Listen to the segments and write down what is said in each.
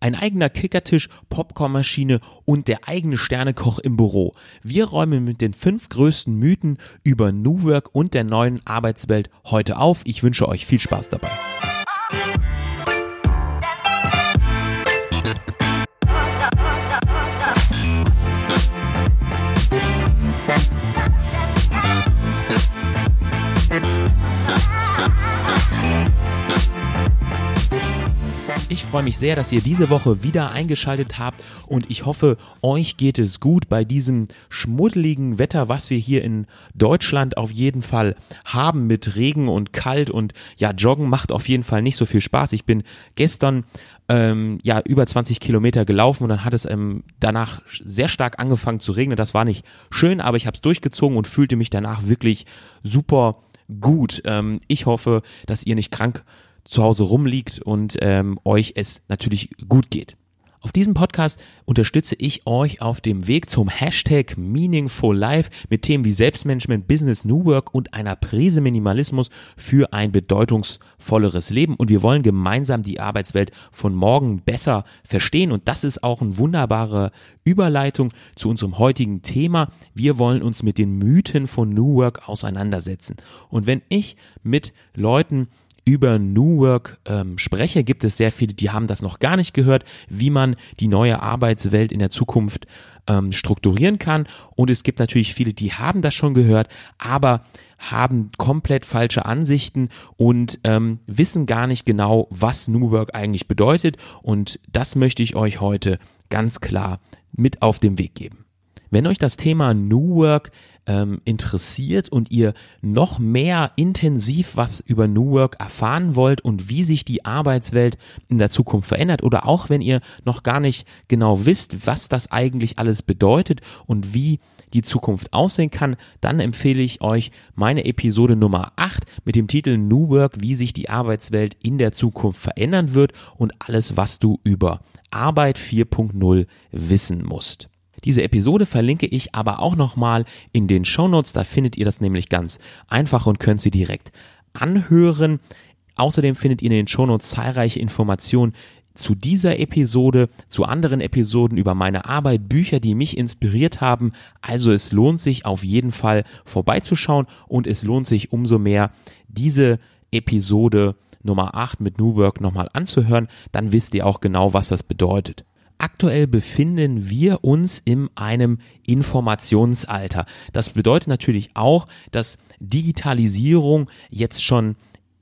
Ein eigener Kickertisch, Popcornmaschine und der eigene Sternekoch im Büro. Wir räumen mit den fünf größten Mythen über New Work und der neuen Arbeitswelt heute auf. Ich wünsche euch viel Spaß dabei. Freue mich sehr, dass ihr diese Woche wieder eingeschaltet habt und ich hoffe, euch geht es gut bei diesem schmuddeligen Wetter, was wir hier in Deutschland auf jeden Fall haben mit Regen und kalt und ja, Joggen macht auf jeden Fall nicht so viel Spaß. Ich bin gestern ähm, ja über 20 Kilometer gelaufen und dann hat es ähm, danach sehr stark angefangen zu regnen. Das war nicht schön, aber ich habe es durchgezogen und fühlte mich danach wirklich super gut. Ähm, ich hoffe, dass ihr nicht krank zu Hause rumliegt und ähm, euch es natürlich gut geht. Auf diesem Podcast unterstütze ich euch auf dem Weg zum Hashtag Meaningful Life mit Themen wie Selbstmanagement, Business, New Work und einer Prise Minimalismus für ein bedeutungsvolleres Leben. Und wir wollen gemeinsam die Arbeitswelt von morgen besser verstehen. Und das ist auch eine wunderbare Überleitung zu unserem heutigen Thema. Wir wollen uns mit den Mythen von New Work auseinandersetzen. Und wenn ich mit Leuten über New Work ähm, spreche, gibt es sehr viele, die haben das noch gar nicht gehört, wie man die neue Arbeitswelt in der Zukunft ähm, strukturieren kann. Und es gibt natürlich viele, die haben das schon gehört, aber haben komplett falsche Ansichten und ähm, wissen gar nicht genau, was New Work eigentlich bedeutet. Und das möchte ich euch heute ganz klar mit auf den Weg geben. Wenn euch das Thema New Work ähm, interessiert und ihr noch mehr intensiv was über New Work erfahren wollt und wie sich die Arbeitswelt in der Zukunft verändert oder auch wenn ihr noch gar nicht genau wisst, was das eigentlich alles bedeutet und wie die Zukunft aussehen kann, dann empfehle ich euch meine Episode Nummer 8 mit dem Titel New Work, wie sich die Arbeitswelt in der Zukunft verändern wird und alles, was du über Arbeit 4.0 wissen musst. Diese Episode verlinke ich aber auch nochmal in den Show Notes. da findet ihr das nämlich ganz einfach und könnt sie direkt anhören. Außerdem findet ihr in den Show Notes zahlreiche Informationen zu dieser Episode, zu anderen Episoden über meine Arbeit, Bücher, die mich inspiriert haben. Also es lohnt sich auf jeden Fall vorbeizuschauen und es lohnt sich umso mehr, diese Episode Nummer 8 mit New Work nochmal anzuhören. Dann wisst ihr auch genau, was das bedeutet. Aktuell befinden wir uns in einem Informationsalter. Das bedeutet natürlich auch, dass Digitalisierung jetzt schon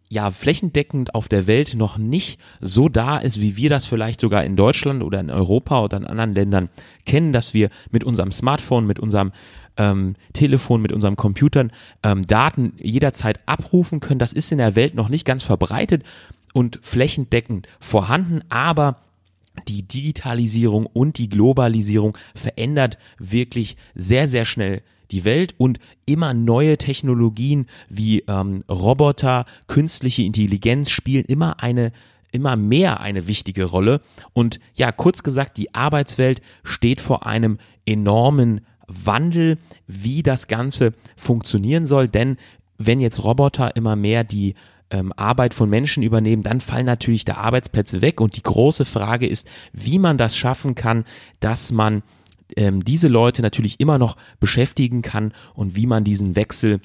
ja flächendeckend auf der Welt noch nicht so da ist, wie wir das vielleicht sogar in Deutschland oder in Europa oder in anderen Ländern kennen, dass wir mit unserem Smartphone, mit unserem ähm, Telefon, mit unserem Computern ähm, Daten jederzeit abrufen können. Das ist in der Welt noch nicht ganz verbreitet und flächendeckend vorhanden, aber die Digitalisierung und die Globalisierung verändert wirklich sehr, sehr schnell die Welt und immer neue Technologien wie ähm, Roboter, künstliche Intelligenz spielen immer eine immer mehr eine wichtige Rolle. Und ja, kurz gesagt, die Arbeitswelt steht vor einem enormen Wandel, wie das Ganze funktionieren soll. Denn wenn jetzt Roboter immer mehr die ähm, Arbeit von Menschen übernehmen, dann fallen natürlich da Arbeitsplätze weg. Und die große Frage ist, wie man das schaffen kann, dass man ähm, diese Leute natürlich immer noch beschäftigen kann und wie man diesen Wechsel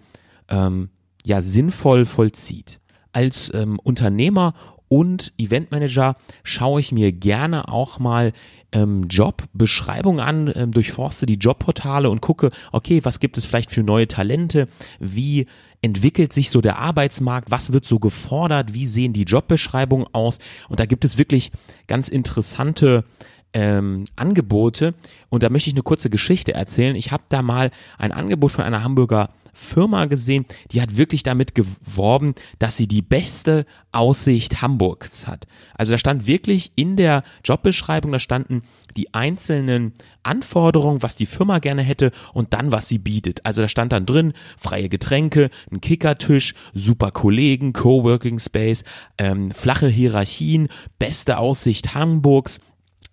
ähm, ja sinnvoll vollzieht. Als ähm, Unternehmer und Eventmanager schaue ich mir gerne auch mal ähm, Jobbeschreibungen an, ähm, durchforste die Jobportale und gucke, okay, was gibt es vielleicht für neue Talente, wie entwickelt sich so der Arbeitsmarkt, was wird so gefordert, wie sehen die Jobbeschreibungen aus? Und da gibt es wirklich ganz interessante ähm, Angebote und da möchte ich eine kurze Geschichte erzählen. Ich habe da mal ein Angebot von einer Hamburger Firma gesehen, die hat wirklich damit geworben, dass sie die beste Aussicht Hamburgs hat. Also da stand wirklich in der Jobbeschreibung, da standen die einzelnen Anforderungen, was die Firma gerne hätte und dann, was sie bietet. Also da stand dann drin, freie Getränke, ein Kickertisch, super Kollegen, Coworking Space, ähm, flache Hierarchien, beste Aussicht Hamburgs,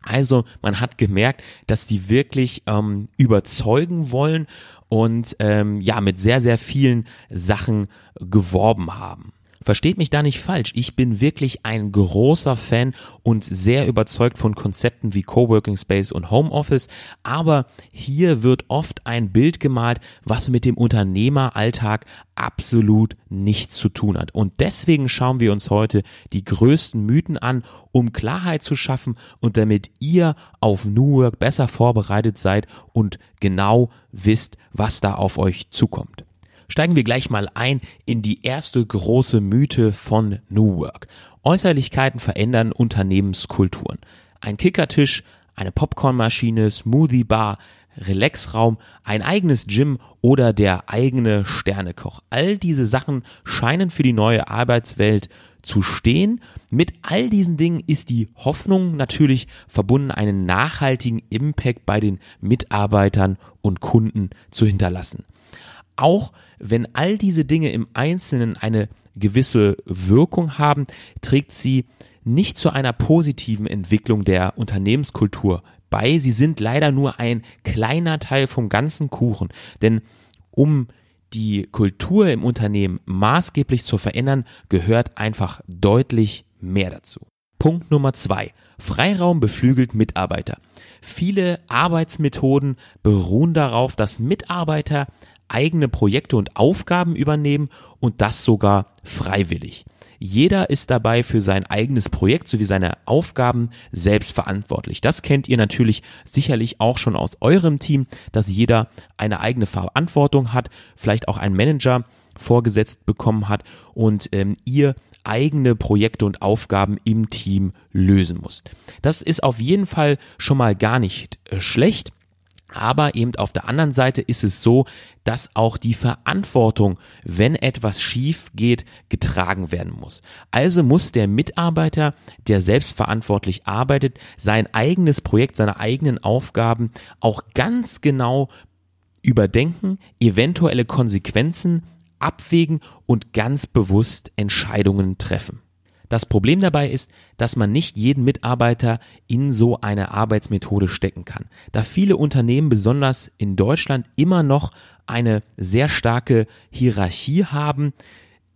also man hat gemerkt, dass die wirklich ähm, überzeugen wollen und ähm, ja mit sehr, sehr vielen Sachen geworben haben. Versteht mich da nicht falsch, ich bin wirklich ein großer Fan und sehr überzeugt von Konzepten wie Coworking Space und Homeoffice, aber hier wird oft ein Bild gemalt, was mit dem Unternehmeralltag absolut nichts zu tun hat. Und deswegen schauen wir uns heute die größten Mythen an, um Klarheit zu schaffen und damit ihr auf New Work besser vorbereitet seid und genau wisst, was da auf euch zukommt. Steigen wir gleich mal ein in die erste große Mythe von New Work. Äußerlichkeiten verändern Unternehmenskulturen. Ein Kickertisch, eine Popcornmaschine, Smoothie Bar, Relaxraum, ein eigenes Gym oder der eigene Sternekoch. All diese Sachen scheinen für die neue Arbeitswelt zu stehen. Mit all diesen Dingen ist die Hoffnung natürlich verbunden, einen nachhaltigen Impact bei den Mitarbeitern und Kunden zu hinterlassen. Auch wenn all diese Dinge im Einzelnen eine gewisse Wirkung haben, trägt sie nicht zu einer positiven Entwicklung der Unternehmenskultur bei. Sie sind leider nur ein kleiner Teil vom ganzen Kuchen. Denn um die Kultur im Unternehmen maßgeblich zu verändern, gehört einfach deutlich mehr dazu. Punkt Nummer zwei. Freiraum beflügelt Mitarbeiter. Viele Arbeitsmethoden beruhen darauf, dass Mitarbeiter eigene Projekte und Aufgaben übernehmen und das sogar freiwillig. Jeder ist dabei für sein eigenes Projekt sowie seine Aufgaben selbst verantwortlich. Das kennt ihr natürlich sicherlich auch schon aus eurem Team, dass jeder eine eigene Verantwortung hat, vielleicht auch ein Manager vorgesetzt bekommen hat und ähm, ihr eigene Projekte und Aufgaben im Team lösen muss. Das ist auf jeden Fall schon mal gar nicht äh, schlecht. Aber eben auf der anderen Seite ist es so, dass auch die Verantwortung, wenn etwas schief geht, getragen werden muss. Also muss der Mitarbeiter, der selbstverantwortlich arbeitet, sein eigenes Projekt, seine eigenen Aufgaben auch ganz genau überdenken, eventuelle Konsequenzen abwägen und ganz bewusst Entscheidungen treffen. Das Problem dabei ist, dass man nicht jeden Mitarbeiter in so eine Arbeitsmethode stecken kann. Da viele Unternehmen, besonders in Deutschland, immer noch eine sehr starke Hierarchie haben,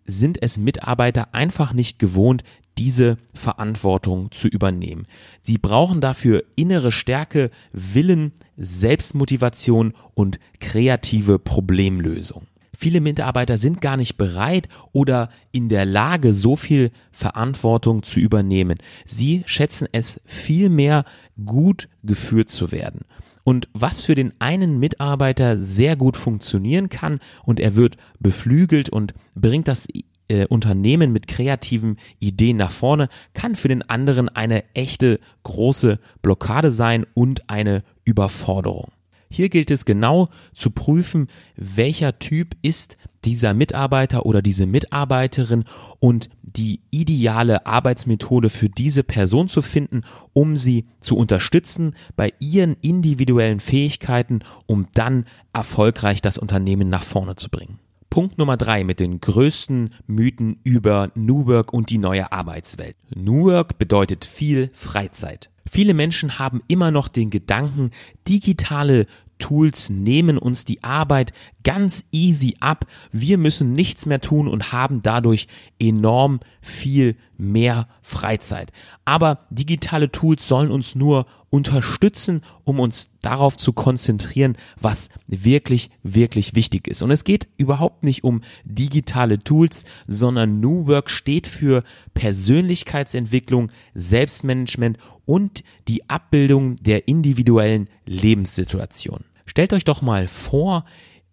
sind es Mitarbeiter einfach nicht gewohnt, diese Verantwortung zu übernehmen. Sie brauchen dafür innere Stärke, Willen, Selbstmotivation und kreative Problemlösung. Viele Mitarbeiter sind gar nicht bereit oder in der Lage, so viel Verantwortung zu übernehmen. Sie schätzen es viel mehr, gut geführt zu werden. Und was für den einen Mitarbeiter sehr gut funktionieren kann und er wird beflügelt und bringt das äh, Unternehmen mit kreativen Ideen nach vorne, kann für den anderen eine echte große Blockade sein und eine Überforderung. Hier gilt es genau zu prüfen, welcher Typ ist dieser Mitarbeiter oder diese Mitarbeiterin und die ideale Arbeitsmethode für diese Person zu finden, um sie zu unterstützen bei ihren individuellen Fähigkeiten, um dann erfolgreich das Unternehmen nach vorne zu bringen. Punkt Nummer drei mit den größten Mythen über New Work und die neue Arbeitswelt. New Work bedeutet viel Freizeit. Viele Menschen haben immer noch den Gedanken, digitale Tools nehmen uns die Arbeit ganz easy ab. Wir müssen nichts mehr tun und haben dadurch enorm viel mehr Freizeit. Aber digitale Tools sollen uns nur unterstützen, um uns darauf zu konzentrieren, was wirklich, wirklich wichtig ist. Und es geht überhaupt nicht um digitale Tools, sondern New Work steht für Persönlichkeitsentwicklung, Selbstmanagement und die Abbildung der individuellen Lebenssituation. Stellt euch doch mal vor,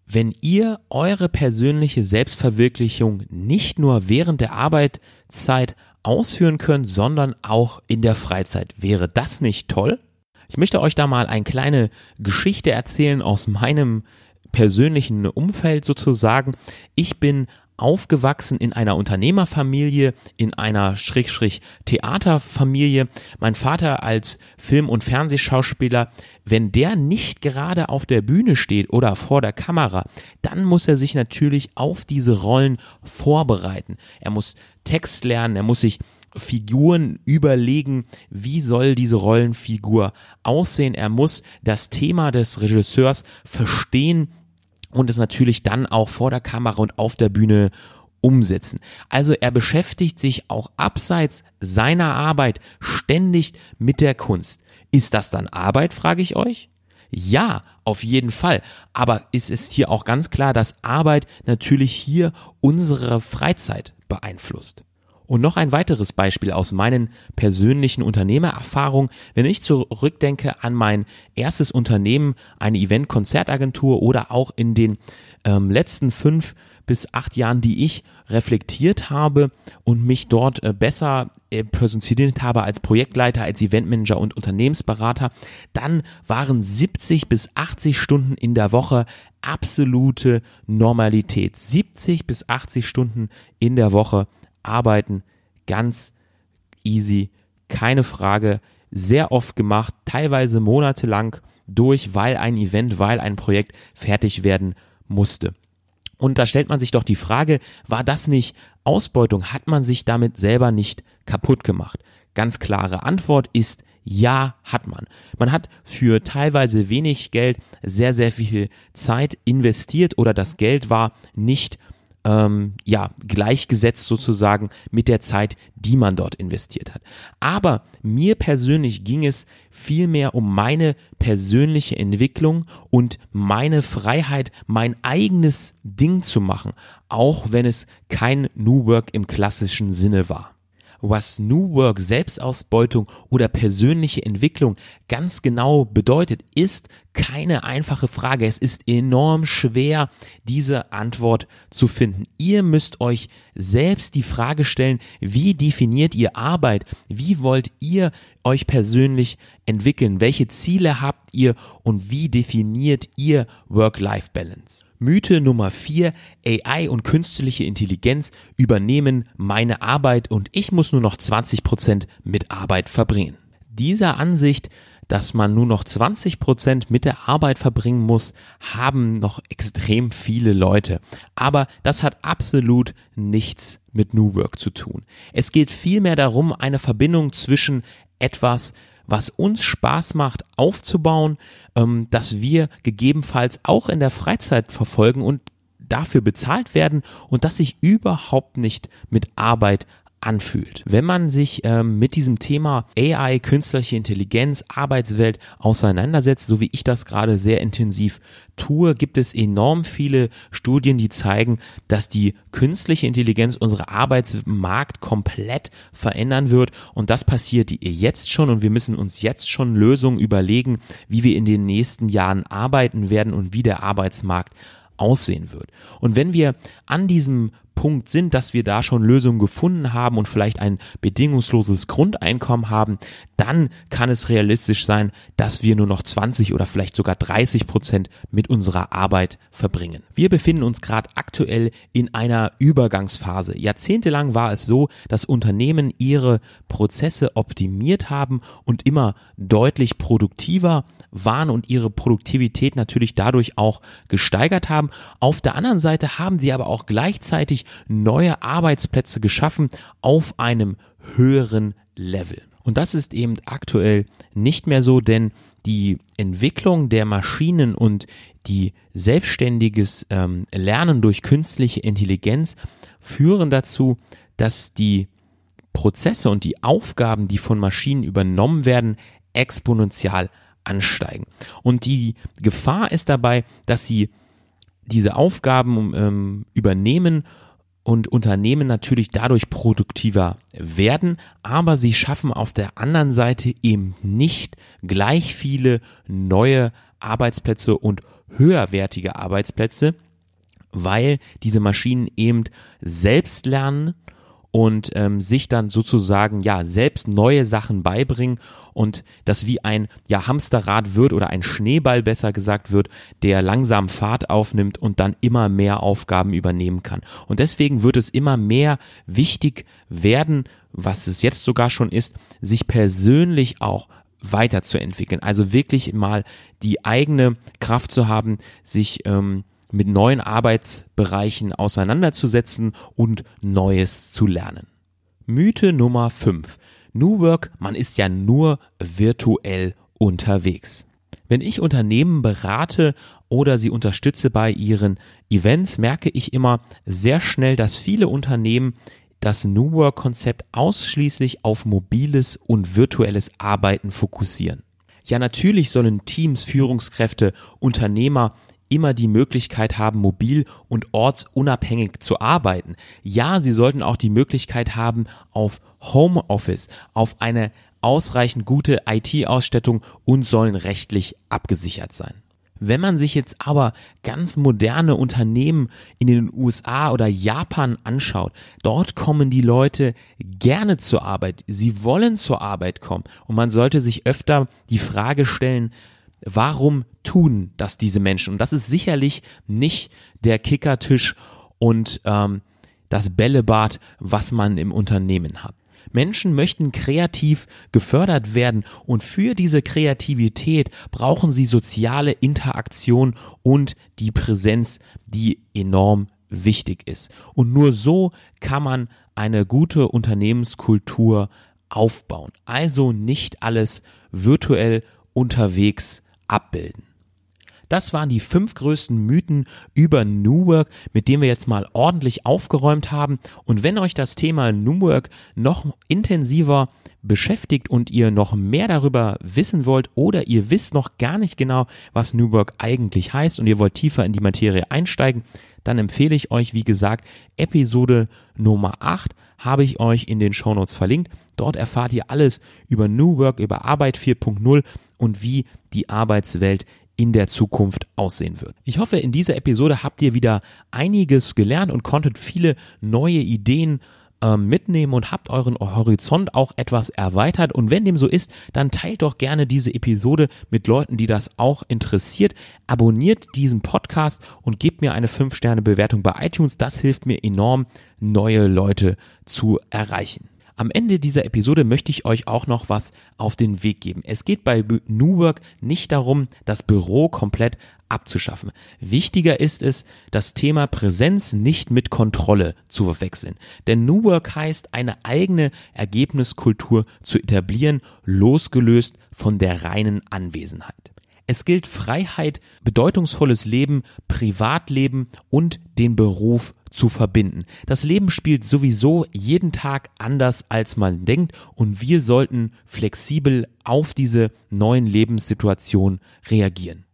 wenn ihr eure persönliche Selbstverwirklichung nicht nur während der Arbeitszeit ausführen könnt, sondern auch in der Freizeit. Wäre das nicht toll? Ich möchte euch da mal eine kleine Geschichte erzählen aus meinem persönlichen Umfeld sozusagen. Ich bin aufgewachsen in einer Unternehmerfamilie, in einer Schrägstrich-Theaterfamilie. Mein Vater als Film- und Fernsehschauspieler, wenn der nicht gerade auf der Bühne steht oder vor der Kamera, dann muss er sich natürlich auf diese Rollen vorbereiten. Er muss Text lernen, er muss sich Figuren überlegen, wie soll diese Rollenfigur aussehen. Er muss das Thema des Regisseurs verstehen und es natürlich dann auch vor der Kamera und auf der Bühne umsetzen. Also er beschäftigt sich auch abseits seiner Arbeit ständig mit der Kunst. Ist das dann Arbeit, frage ich euch? Ja, auf jeden Fall. Aber es ist hier auch ganz klar, dass Arbeit natürlich hier unsere Freizeit beeinflusst. Und noch ein weiteres Beispiel aus meinen persönlichen Unternehmererfahrungen. Wenn ich zurückdenke an mein erstes Unternehmen, eine Event-Konzertagentur oder auch in den ähm, letzten fünf bis acht Jahren, die ich reflektiert habe und mich dort äh, besser äh, positioniert habe als Projektleiter, als Eventmanager und Unternehmensberater, dann waren 70 bis 80 Stunden in der Woche absolute Normalität. 70 bis 80 Stunden in der Woche arbeiten, ganz easy, keine Frage, sehr oft gemacht, teilweise monatelang durch, weil ein Event, weil ein Projekt fertig werden musste. Und da stellt man sich doch die Frage, war das nicht Ausbeutung? Hat man sich damit selber nicht kaputt gemacht? Ganz klare Antwort ist ja, hat man. Man hat für teilweise wenig Geld sehr, sehr viel Zeit investiert oder das Geld war nicht ähm, ja, gleichgesetzt sozusagen mit der Zeit, die man dort investiert hat. Aber mir persönlich ging es vielmehr um meine persönliche Entwicklung und meine Freiheit, mein eigenes Ding zu machen, auch wenn es kein New Work im klassischen Sinne war was New Work, Selbstausbeutung oder persönliche Entwicklung ganz genau bedeutet, ist keine einfache Frage. Es ist enorm schwer, diese Antwort zu finden. Ihr müsst euch selbst die Frage stellen, wie definiert ihr Arbeit? Wie wollt ihr euch persönlich entwickeln? Welche Ziele habt ihr und wie definiert ihr Work-Life-Balance? Mythe Nummer 4, AI und künstliche Intelligenz übernehmen meine Arbeit und ich muss nur noch 20% mit Arbeit verbringen. Dieser Ansicht, dass man nur noch 20% mit der Arbeit verbringen muss, haben noch extrem viele Leute. Aber das hat absolut nichts mit New Work zu tun. Es geht vielmehr darum, eine Verbindung zwischen etwas was uns Spaß macht aufzubauen, ähm, dass wir gegebenenfalls auch in der Freizeit verfolgen und dafür bezahlt werden und dass sich überhaupt nicht mit Arbeit anfühlt. Wenn man sich ähm, mit diesem Thema AI, künstliche Intelligenz, Arbeitswelt auseinandersetzt, so wie ich das gerade sehr intensiv tue, gibt es enorm viele Studien, die zeigen, dass die künstliche Intelligenz unsere Arbeitsmarkt komplett verändern wird und das passiert jetzt schon und wir müssen uns jetzt schon Lösungen überlegen, wie wir in den nächsten Jahren arbeiten werden und wie der Arbeitsmarkt aussehen wird. Und wenn wir an diesem Punkt sind, dass wir da schon Lösungen gefunden haben und vielleicht ein bedingungsloses Grundeinkommen haben, dann kann es realistisch sein, dass wir nur noch 20 oder vielleicht sogar 30 Prozent mit unserer Arbeit verbringen. Wir befinden uns gerade aktuell in einer Übergangsphase. Jahrzehntelang war es so, dass Unternehmen ihre Prozesse optimiert haben und immer deutlich produktiver waren und ihre Produktivität natürlich dadurch auch gesteigert haben. Auf der anderen Seite haben sie aber auch gleichzeitig neue Arbeitsplätze geschaffen auf einem höheren Level. Und das ist eben aktuell nicht mehr so, denn die Entwicklung der Maschinen und die selbstständiges ähm, Lernen durch künstliche Intelligenz führen dazu, dass die Prozesse und die Aufgaben, die von Maschinen übernommen werden, exponentiell ansteigen. Und die Gefahr ist dabei, dass sie diese Aufgaben ähm, übernehmen und Unternehmen natürlich dadurch produktiver werden, aber sie schaffen auf der anderen Seite eben nicht gleich viele neue Arbeitsplätze und höherwertige Arbeitsplätze, weil diese Maschinen eben selbst lernen und ähm, sich dann sozusagen ja selbst neue Sachen beibringen und das wie ein ja Hamsterrad wird oder ein Schneeball besser gesagt wird, der langsam Fahrt aufnimmt und dann immer mehr Aufgaben übernehmen kann. Und deswegen wird es immer mehr wichtig werden, was es jetzt sogar schon ist, sich persönlich auch weiterzuentwickeln. Also wirklich mal die eigene Kraft zu haben, sich ähm, mit neuen Arbeitsbereichen auseinanderzusetzen und Neues zu lernen. Mythe Nummer 5. New Work, man ist ja nur virtuell unterwegs. Wenn ich Unternehmen berate oder sie unterstütze bei ihren Events, merke ich immer sehr schnell, dass viele Unternehmen das New Work Konzept ausschließlich auf mobiles und virtuelles Arbeiten fokussieren. Ja, natürlich sollen Teams, Führungskräfte, Unternehmer immer die Möglichkeit haben, mobil und ortsunabhängig zu arbeiten. Ja, sie sollten auch die Möglichkeit haben, auf Homeoffice, auf eine ausreichend gute IT-Ausstattung und sollen rechtlich abgesichert sein. Wenn man sich jetzt aber ganz moderne Unternehmen in den USA oder Japan anschaut, dort kommen die Leute gerne zur Arbeit. Sie wollen zur Arbeit kommen. Und man sollte sich öfter die Frage stellen, warum tun das diese Menschen? Und das ist sicherlich nicht der Kickertisch und ähm, das Bällebad, was man im Unternehmen hat. Menschen möchten kreativ gefördert werden und für diese Kreativität brauchen sie soziale Interaktion und die Präsenz, die enorm wichtig ist. Und nur so kann man eine gute Unternehmenskultur aufbauen. Also nicht alles virtuell unterwegs abbilden. Das waren die fünf größten Mythen über New Work, mit denen wir jetzt mal ordentlich aufgeräumt haben. Und wenn euch das Thema New Work noch intensiver beschäftigt und ihr noch mehr darüber wissen wollt oder ihr wisst noch gar nicht genau, was New Work eigentlich heißt und ihr wollt tiefer in die Materie einsteigen, dann empfehle ich euch, wie gesagt, Episode Nummer 8 habe ich euch in den Shownotes verlinkt. Dort erfahrt ihr alles über New Work, über Arbeit 4.0 und wie die Arbeitswelt in der Zukunft aussehen wird. Ich hoffe, in dieser Episode habt ihr wieder einiges gelernt und konntet viele neue Ideen ähm, mitnehmen und habt euren Horizont auch etwas erweitert. Und wenn dem so ist, dann teilt doch gerne diese Episode mit Leuten, die das auch interessiert. Abonniert diesen Podcast und gebt mir eine 5-Sterne-Bewertung bei iTunes. Das hilft mir enorm, neue Leute zu erreichen. Am Ende dieser Episode möchte ich euch auch noch was auf den Weg geben. Es geht bei New Work nicht darum, das Büro komplett abzuschaffen. Wichtiger ist es, das Thema Präsenz nicht mit Kontrolle zu verwechseln. Denn New Work heißt, eine eigene Ergebniskultur zu etablieren, losgelöst von der reinen Anwesenheit. Es gilt Freiheit, bedeutungsvolles Leben, Privatleben und den Beruf zu verbinden. Das Leben spielt sowieso jeden Tag anders, als man denkt und wir sollten flexibel auf diese neuen Lebenssituationen reagieren.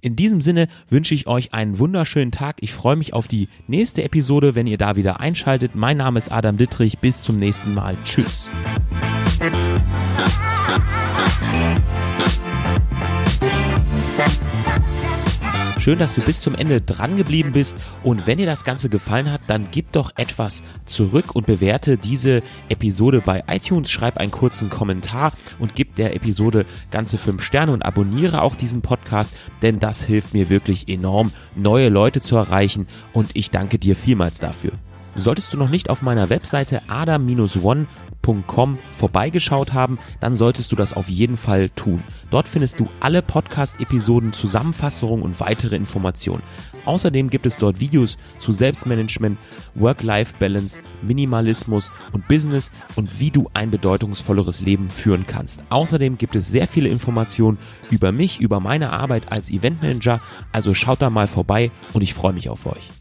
In diesem Sinne wünsche ich euch einen wunderschönen Tag. Ich freue mich auf die nächste Episode, wenn ihr da wieder einschaltet. Mein Name ist Adam Dittrich. Bis zum nächsten Mal. Tschüss. Schön, dass du bis zum Ende dran geblieben bist. Und wenn dir das Ganze gefallen hat, dann gib doch etwas zurück und bewerte diese Episode bei iTunes. Schreib einen kurzen Kommentar und gib der Episode ganze fünf Sterne und abonniere auch diesen Podcast, denn das hilft mir wirklich enorm, neue Leute zu erreichen. Und ich danke dir vielmals dafür. Solltest du noch nicht auf meiner Webseite adam-one podcast.com vorbeigeschaut haben, dann solltest du das auf jeden Fall tun. Dort findest du alle Podcast-Episoden, Zusammenfassungen und weitere Informationen. Außerdem gibt es dort Videos zu Selbstmanagement, Work-Life-Balance, Minimalismus und Business und wie du ein bedeutungsvolleres Leben führen kannst. Außerdem gibt es sehr viele Informationen über mich, über meine Arbeit als Eventmanager, also schaut da mal vorbei und ich freue mich auf euch.